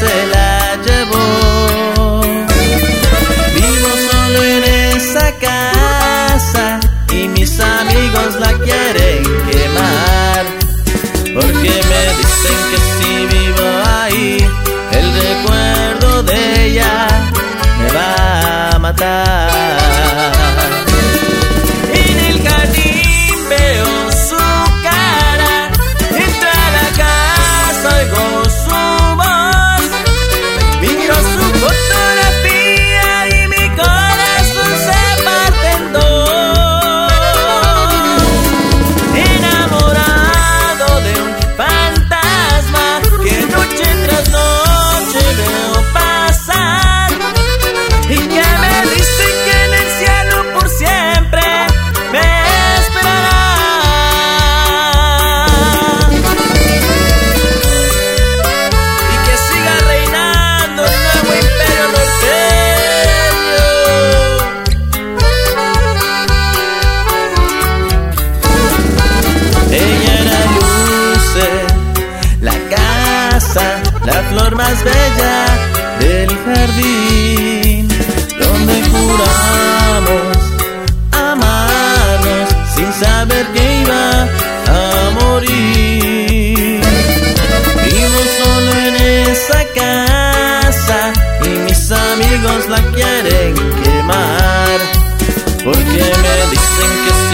se la llevó. Vivo solo en esa casa y mis amigos la quieren quemar. Porque me dicen que si vivo ahí, el recuerdo de ella me va a matar. más bella del jardín, donde juramos amarnos sin saber que iba a morir. Vivo solo en esa casa y mis amigos la quieren quemar, porque me dicen que